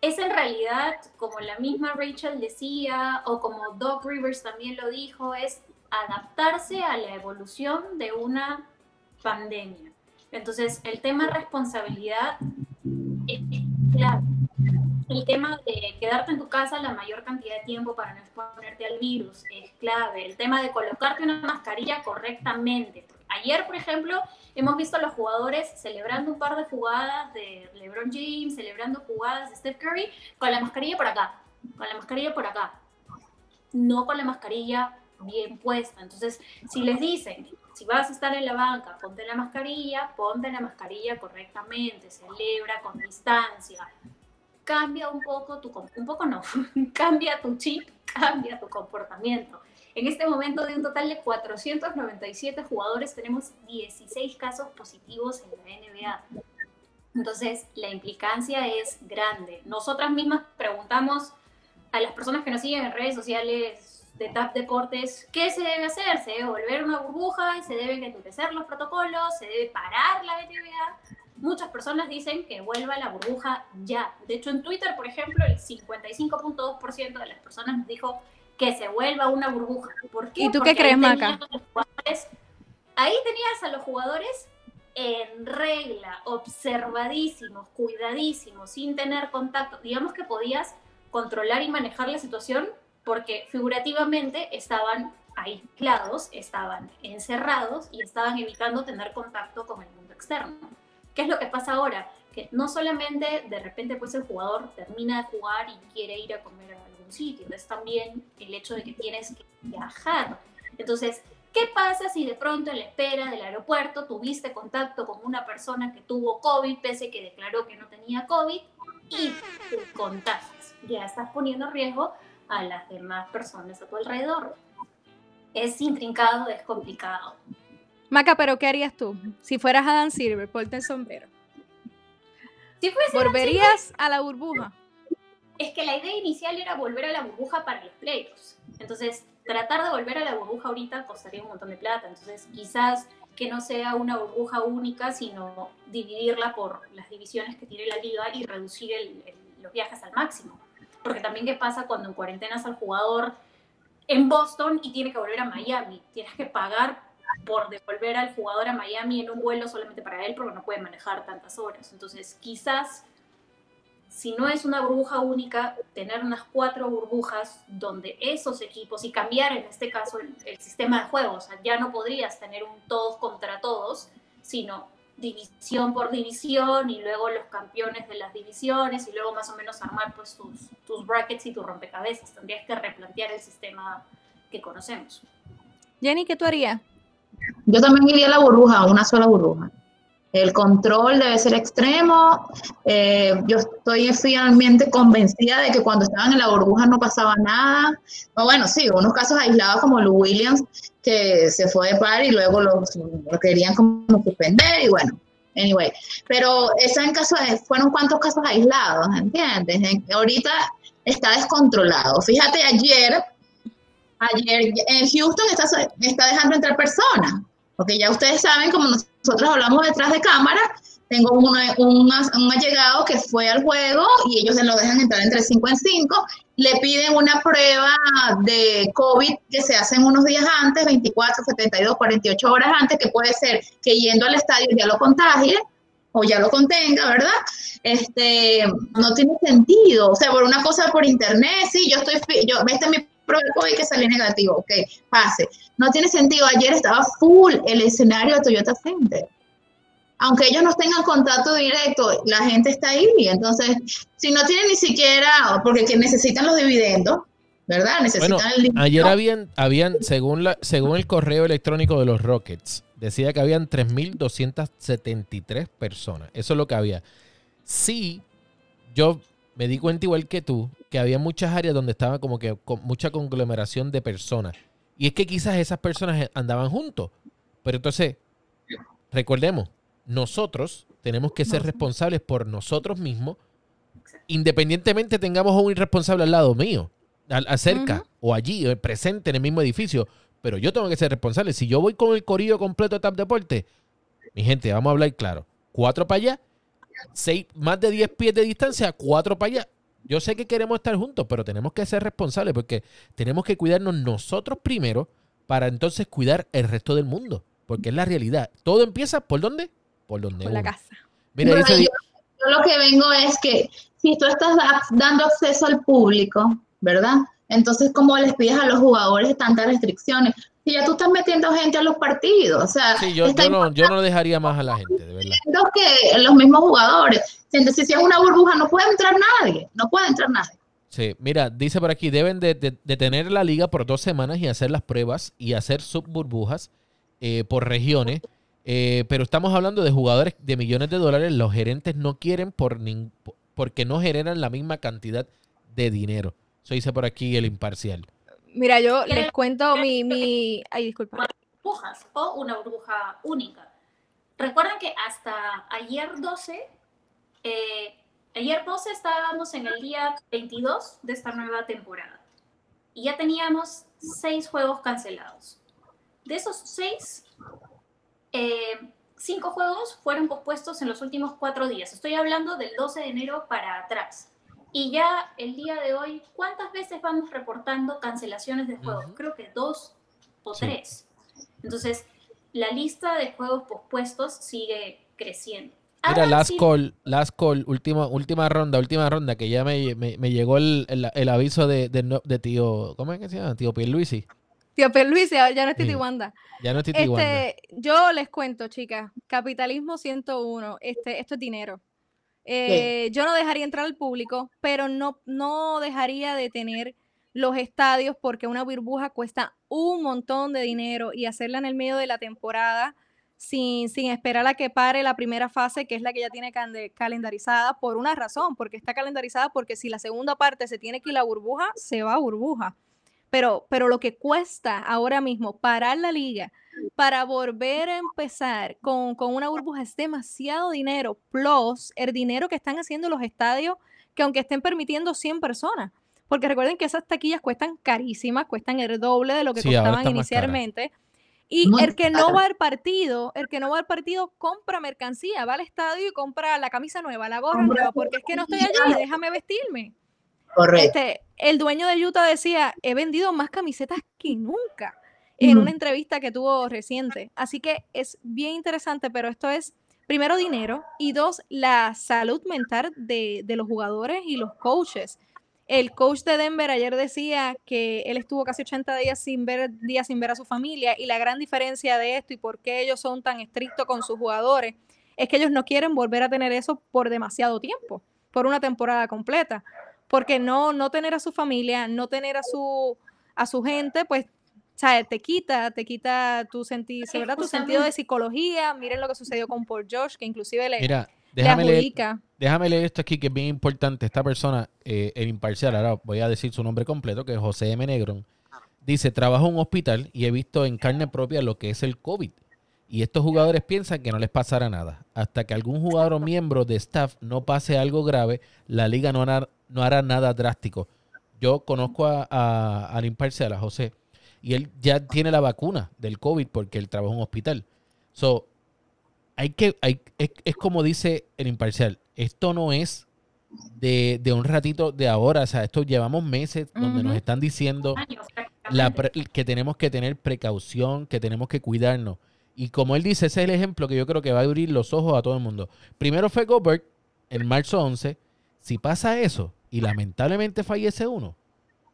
S3: es en realidad, como la misma Rachel decía, o como Doc Rivers también lo dijo, es adaptarse a la evolución de una pandemia. Entonces, el tema responsabilidad es clave. El tema de quedarte en tu casa la mayor cantidad de tiempo para no exponerte al virus es clave. El tema de colocarte una mascarilla correctamente. Ayer, por ejemplo, hemos visto a los jugadores celebrando un par de jugadas de LeBron James, celebrando jugadas de Steph Curry con la mascarilla por acá, con la mascarilla por acá, no con la mascarilla bien puesta. Entonces, si les dicen, si vas a estar en la banca, ponte la mascarilla, ponte la mascarilla correctamente, celebra con distancia, cambia un poco tu, un poco no, cambia tu chip, cambia tu comportamiento. En este momento, de un total de 497 jugadores, tenemos 16 casos positivos en la NBA. Entonces, la implicancia es grande. Nosotras mismas preguntamos a las personas que nos siguen en redes sociales de TAP Deportes, ¿qué se debe hacer? ¿Se debe volver una burbuja? ¿Se deben endurecer los protocolos? ¿Se debe parar la NBA? Muchas personas dicen que vuelva la burbuja ya. De hecho, en Twitter, por ejemplo, el 55.2% de las personas nos dijo que se vuelva una burbuja. ¿Por qué?
S1: ¿Y tú
S3: Porque
S1: qué crees, Maca?
S3: ahí tenías a los jugadores en regla, observadísimos, cuidadísimos, sin tener contacto. Digamos que podías controlar y manejar la situación porque figurativamente estaban aislados, estaban encerrados y estaban evitando tener contacto con el mundo externo. ¿Qué es lo que pasa ahora? Que no solamente de repente pues el jugador termina de jugar y quiere ir a comer a algún sitio, es también el hecho de que tienes que viajar. Entonces, ¿qué pasa si de pronto en la espera del aeropuerto tuviste contacto con una persona que tuvo COVID, pese que declaró que no tenía COVID, y te contagias? Ya estás poniendo en riesgo a las demás personas a tu alrededor. Es intrincado, es complicado.
S1: Maca, pero ¿qué harías tú? Si fueras Adam Silver, ponte el sombrero.
S3: Si
S1: ¿Volverías a la burbuja?
S3: es que la idea inicial era volver a la burbuja para los playoffs. Entonces, tratar de volver a la burbuja ahorita costaría un montón de plata. Entonces, quizás que no sea una burbuja única, sino dividirla por las divisiones que tiene la liga y reducir los viajes al máximo. Porque también qué pasa cuando en cuarentenas al jugador en Boston y tiene que volver a Miami. Tienes que pagar por devolver al jugador a Miami en un vuelo solamente para él porque no puede manejar tantas horas. Entonces, quizás si no es una burbuja única, tener unas cuatro burbujas donde esos equipos, y cambiar en este caso el, sistema de juego, o sea, ya no podrías tener un todos contra todos, sino división por división y luego los campeones de las divisiones y luego más o menos armar pues tus, tus brackets y tus rompecabezas. Tendrías que replantear el sistema que conocemos.
S1: Jenny, ¿qué tú harías?
S2: Yo también iría a la burbuja, una sola burbuja. El control debe ser extremo. Eh, yo estoy finalmente convencida de que cuando estaban en la burbuja no pasaba nada. O bueno, sí, unos casos aislados como Lou Williams, que se fue de par y luego lo, querían como suspender y bueno, anyway. Pero eso en caso de, fueron cuantos casos aislados, ¿entiendes? ahorita está descontrolado. Fíjate, ayer, ayer en Houston está, está dejando entrar personas, porque ya ustedes saben, como nosotros hablamos detrás de cámara, tengo un, un, allegado que fue al juego y ellos se lo dejan entrar entre 5 en 5. Le piden una prueba de COVID que se hace unos días antes, 24, 72, 48 horas antes, que puede ser que yendo al estadio ya lo contagie o ya lo contenga, ¿verdad? Este, no tiene sentido. O sea, por una cosa por internet, sí, yo estoy, yo, este es prueba de COVID que sale negativo, ok, pase. No tiene sentido. Ayer estaba full el escenario de Toyota Center aunque ellos no tengan contacto directo, la gente está ahí. Entonces, si no tienen ni siquiera, porque necesitan los dividendos, ¿verdad? Necesitan
S4: el Ayer habían, habían según, la, según el correo electrónico de los Rockets, decía que habían 3.273 personas. Eso es lo que había. Sí, yo me di cuenta igual que tú, que había muchas áreas donde estaba como que con mucha conglomeración de personas. Y es que quizás esas personas andaban juntos. Pero entonces, recordemos, nosotros tenemos que ser responsables por nosotros mismos, independientemente tengamos a un irresponsable al lado mío, acerca o allí, eh, presente en el mismo edificio, pero yo tengo que ser responsable. Si yo voy con el corillo completo de Tap Deporte, mi gente, vamos a hablar claro, cuatro para allá, seis, más de diez pies de distancia, cuatro para allá. Yo sé que queremos estar juntos, pero tenemos que ser responsables porque tenemos que cuidarnos nosotros primero para entonces cuidar el resto del mundo, porque es la realidad. Todo empieza por dónde? por donde
S1: la casa.
S2: Mira, yo, lo que vengo es que si tú estás dando acceso al público, ¿verdad? Entonces, ¿cómo les pides a los jugadores tantas restricciones? Si ya tú estás metiendo gente a los partidos, o sea...
S4: Sí, yo, no, yo no dejaría más a la gente, de verdad.
S2: que los mismos jugadores. Entonces, si es una burbuja, no puede entrar nadie, no puede entrar nadie.
S4: Sí, mira, dice por aquí, deben de, tener la liga por dos semanas y hacer las pruebas y hacer subburbujas eh, por regiones eh, pero estamos hablando de jugadores de millones de dólares. Los gerentes no quieren por porque no generan la misma cantidad de dinero. Eso dice por aquí el imparcial.
S1: Mira, yo les cuento mi... mi... Ay, disculpa.
S3: Burbujas o una burbuja única. Recuerden que hasta ayer 12, eh, ayer 12 estábamos en el día 22 de esta nueva temporada. Y ya teníamos seis juegos cancelados. De esos seis, eh, cinco juegos fueron pospuestos en los últimos cuatro días. Estoy hablando del 12 de enero para atrás. Y ya el día de hoy, ¿cuántas veces vamos reportando cancelaciones de juegos? Creo que dos o tres. Entonces, la lista de juegos pospuestos sigue creciendo.
S4: Mira, last call, last call, última, última ronda, última ronda, que ya me, llegó el, aviso de, de, tío, ¿cómo es que se llama? Tío Pierluisi.
S1: Tío Luis, ya no es Titi Wanda.
S4: Ya no es Titi
S1: este, Yo les cuento, chicas, capitalismo 101, este, esto es dinero. Eh, yo no dejaría entrar al público, pero no, no dejaría de tener los estadios porque una burbuja cuesta un montón de dinero y hacerla en el medio de la temporada sin, sin esperar a que pare la primera fase, que es la que ya tiene calendarizada, por una razón, porque está calendarizada, porque si la segunda parte se tiene que ir a burbuja, se va a burbuja. Pero, pero lo que cuesta ahora mismo parar la liga para volver a empezar con, una burbuja es demasiado dinero, plus el dinero que están haciendo los estadios que aunque estén permitiendo 100 personas, porque recuerden que esas taquillas cuestan carísimas, cuestan el doble de lo que
S4: Sí,
S1: costaban inicialmente. Y
S2: Muy
S1: el que no va al partido, el que no va al partido compra mercancía, va al estadio y compra la camisa nueva, la gorra nueva, porque es que no estoy allí, déjame vestirme.
S2: Correcto.
S1: Este, el dueño de Utah decía, he vendido más camisetas que nunca en una entrevista que tuvo reciente. Así que es bien interesante, pero esto es, primero, dinero y dos, la salud mental de, de los jugadores y los coaches. El coach de Denver ayer decía que él estuvo casi 80 días sin ver, días sin ver a su familia y la gran diferencia de esto y por qué ellos son tan estrictos con sus jugadores es que ellos no quieren volver a tener eso por demasiado tiempo, por una temporada completa porque no, no tener a su familia, no tener a su, a su gente, pues, ¿sabes? Te quita, te quita tu, senti ¿verdad? tu sentido de psicología. Miren lo que sucedió con Paul Josh, que inclusive le,
S4: Mira,
S1: le
S4: déjame leer, déjame leer esto aquí que es bien importante. Esta persona, eh, el imparcial, ahora voy a decir su nombre completo, que es José M. Negrón. Dice, trabajo en un hospital y he visto en carne propia lo que es el COVID. Y estos jugadores piensan que no les pasará nada. Hasta que algún jugador o miembro de staff no pase algo grave, la liga no hará, no hará nada drástico. Yo conozco a, a- al imparcial, a José, y él ya tiene la vacuna del COVID porque él trabaja en un hospital. So, hay que, hay, es, es como dice el imparcial, esto no es de, de un ratito de ahora, o sea, esto llevamos meses donde nos están diciendo la pre- que tenemos que tener precaución, que tenemos que cuidarnos. Y como él dice, ese es el ejemplo que yo creo que va a abrir los ojos a todo el mundo. Primero fue Gobert, en marzo 11. Si pasa eso y lamentablemente fallece uno,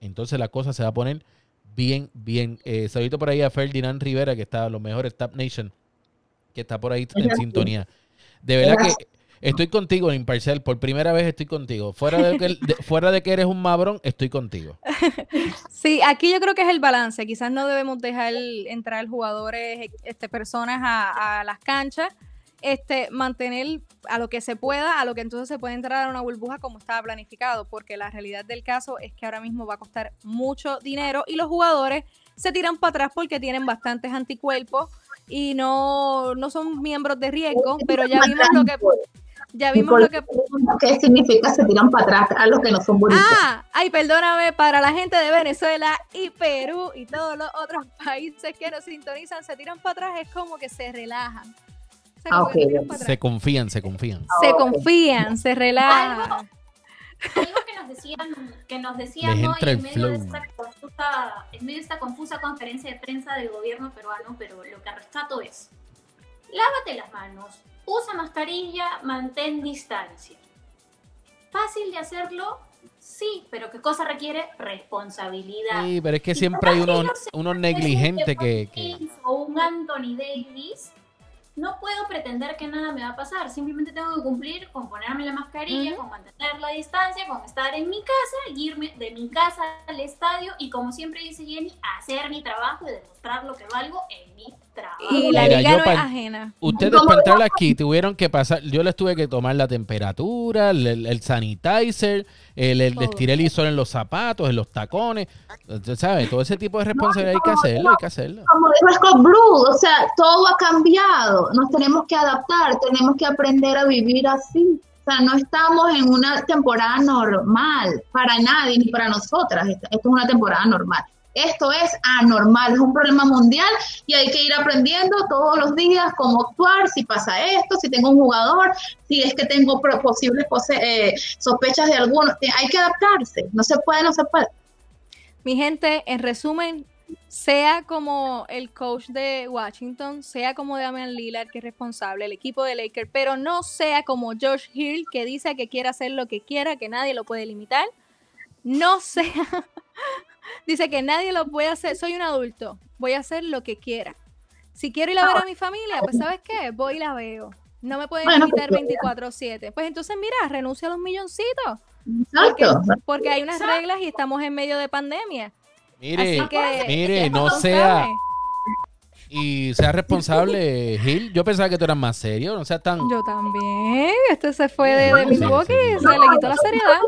S4: entonces la cosa se va a poner bien, bien. Eh, saludito por ahí a Ferdinand Rivera, que está a los mejores Tap Nation, que está por ahí en sintonía. De verdad que estoy contigo, imparcial. Por primera vez estoy contigo. Fuera de que, de- fuera de que eres un mabrón, estoy contigo.
S1: Sí, aquí yo creo que es el balance. Quizás no debemos dejar entrar jugadores, este, personas a, a las canchas. Este, mantener a lo que se pueda, a lo que entonces se puede entrar a una burbuja como estaba planificado, porque la realidad del caso es que ahora mismo va a costar mucho dinero y los jugadores se tiran para atrás porque tienen bastantes anticuerpos y no, no son miembros de riesgo, pero ya vimos lo que ya vimos lo que
S2: ¿Qué significa se tiran para atrás a los que no son bonitos?
S1: Ah, ay, perdóname, para la gente de Venezuela y Perú y todos los otros países que nos sintonizan, se tiran para atrás, es como que se relajan. O sea,
S2: Ah,
S1: que se.
S4: Se confían, se confían.
S1: Se
S2: Ah, ok.
S1: confían, se relajan.
S3: Algo que nos decían, que nos decían hoy en
S4: el
S3: medio, de
S4: flow.
S3: esta confusa, en medio de esta confusa conferencia de prensa del gobierno peruano, pero lo que rescato es, lávate las manos, usa mascarilla, mantén distancia. Fácil de hacerlo, sí, pero ¿qué cosa requiere? Responsabilidad.
S4: Sí, pero es que siempre hay
S3: capaz
S4: unos,
S3: ellos se
S4: unos
S3: un
S4: negligentes que, que-
S3: O un Anthony Davis, no puedo pretender que nada me va a pasar. Simplemente tengo que cumplir con ponerme la mascarilla, con mantener la distancia, con estar en mi casa, irme de mi casa al estadio y, como siempre dice Jenny, hacer mi trabajo y demostrar lo que valgo en mi trabajo.
S1: Y la
S4: Mira,
S1: liga
S4: yo
S1: no es ajena.
S4: Ustedes
S2: ¿Cómo
S4: para entrar aquí tuvieron que pasar, yo les tuve que tomar la temperatura, el, el- el sanitizer, el, el, les
S1: Todo.
S4: tiré el isol en los zapatos, en los tacones, Usted sabe, todo ese tipo de responsabilidad hay que hacerlo, hay que hacerlo.
S2: Como dijo Scott Brooks, o sea, todo ha cambiado, nos tenemos que adaptar, tenemos que aprender a vivir así. O sea, no estamos en una temporada normal para nadie ni para nosotras. Esto esto es una temporada normal. Esto es anormal, es un problema mundial y hay que ir aprendiendo todos los días cómo actuar, si pasa esto, si tengo un jugador, si es que tengo posibles eh, sospechas de alguno. Eh, Hay que adaptarse, no se puede, no se puede.
S1: Mi gente, en resumen, sea como el coach de Washington, sea como Damian Lillard, que es responsable, el equipo de Lakers, pero no sea como Josh Hill, que dice que quiere hacer lo que quiera, que nadie lo puede limitar. No sea, dice que nadie lo puede hacer, soy un adulto, voy a hacer lo que quiera. Si quiero ir a ver a mi familia, pues ¿sabes qué? Voy y la veo. No me pueden
S2: Bueno,
S1: limitar
S2: pues,
S1: 24/7. Pues entonces, mira, renuncia a los milloncitos. Porque,
S2: Exacto.
S1: porque hay unas reglas y estamos en medio de pandemia.
S4: Mire,
S1: Así que
S4: mire, no sea. Y sea responsable, Gil. Yo pensaba que tú eras más serio, no seas tan...
S1: Yo también. Este se fue de, de Milwaukee,
S4: sí.
S1: se le quitó la seriedad.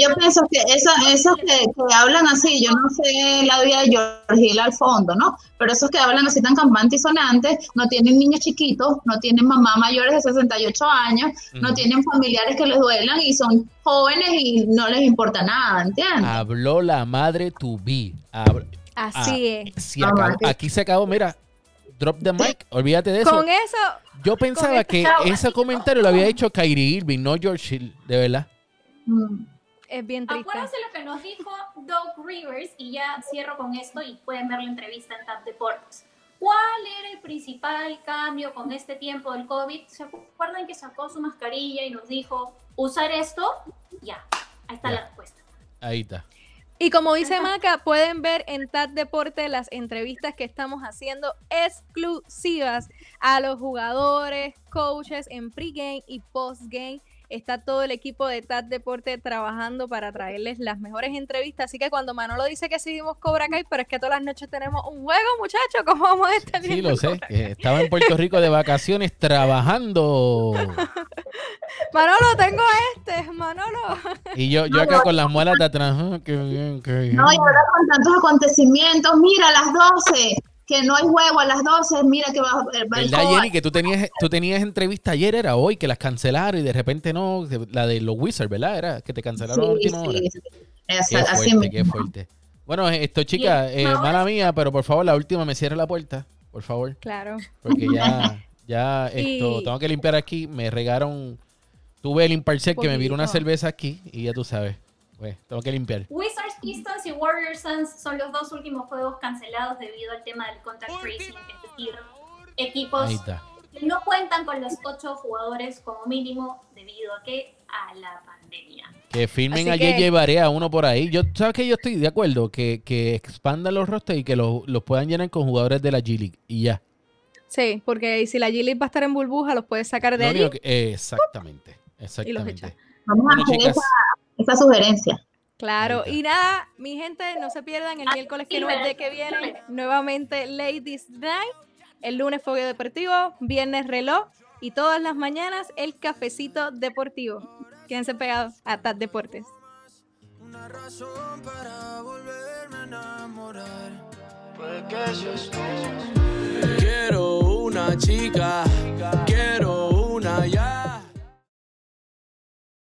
S2: Yo pienso que eso- esos que, que hablan así, yo no sé la vida de George Hill al fondo, ¿no? Pero esos que hablan así tan campantes y sonantes, no tienen niños chiquitos, no tienen mamá mayores de 68 años, no
S4: Ujú.
S2: tienen familiares que les duelan y son jóvenes y no les importa nada, ¿entiendes?
S4: Habló la madre to be. Habl-
S1: Así es.
S4: si
S2: Ah,
S4: acabó-
S2: vale.
S4: aquí se acabó, mira, drop the mic, olvídate de eso.
S1: Con eso,
S4: Yo pensaba que ese comentario lo había hecho Kyrie Irving, no George Hill, de verdad.
S2: Mm.
S1: es bien triste.
S3: Acuérdense lo que nos dijo Doug Rivers y ya cierro con esto y pueden ver la entrevista en Tap Deportes. ¿Cuál era el principal cambio con este tiempo del COVID? ¿Se acuerdan que sacó su mascarilla y nos dijo usar esto? Ya, ahí está
S4: Ya.
S3: la respuesta.
S4: Ahí está.
S1: Y como dice Maca, pueden ver en TAT Deporte las entrevistas que estamos haciendo exclusivas a los jugadores, coaches en pregame y postgame. Está todo el equipo de TAT Deporte trabajando para traerles las mejores entrevistas. Así que cuando Manolo dice que seguimos Cobra Kai, pero es que todas las noches tenemos un juego, muchachos, ¿cómo vamos a estar
S4: Sí, lo sé. Que Estaba en Puerto Rico de vacaciones trabajando.
S1: Manolo, tengo este, Manolo.
S4: Y yo, yo acá con las muelas de atrás. qué bien, qué bien.
S2: No, y ahora con tantos acontecimientos, mira, a las 12, que no hay juego a las 12, mira que va, va el
S4: ¿Verdad,
S2: Coba.
S4: Jenny? Que tú tenías, tú tenías entrevista ayer, era hoy, que las cancelaron y de repente no, la de los Wizards, ¿verdad? Era que te cancelaron a
S2: Sí,
S4: última hora.
S2: sí.
S4: Qué
S2: así
S4: fuerte, qué fuerte. Bueno, esto, chica, eh, mala mía, pero por favor, la última me cierra la puerta, por favor.
S1: Claro.
S4: Porque ya, ya esto,
S1: Y-
S4: tengo que limpiar aquí. Me regaron, tuve el imparcial que me viró una cerveza aquí y ya tú sabes. Tengo que limpiar.
S3: Wizards, Pistons y Warriors Suns son los dos últimos juegos cancelados debido al tema del contact tracing, es decir, equipos
S4: Ahí está.
S3: que no cuentan con los ocho jugadores como mínimo debido a que a la pandemia.
S4: Que firmen
S1: Así
S4: ayer
S1: que-
S4: llevaré a uno por ahí. Yo, ¿Sabes que Yo estoy de acuerdo que, que expandan los rosters y que los, los puedan llenar con jugadores de la G-League y ya.
S1: Sí, porque si la G-League va a estar en burbuja, los puedes sacar de
S4: único que- eh, exactamente.
S1: Y los
S4: Exactamente.
S2: a
S4: Bueno, chicas.
S2: Esa, sugerencia.
S1: Claro, y nada, mi gente, no se pierdan el miércoles que de que viene nuevamente Ladies Night, el lunes Fogueo Deportivo, viernes reloj y todas las mañanas el cafecito deportivo. Quédense pegados a TAT Deportes.
S6: Una razón para volverme a enamorar. Tú. Quiero una chica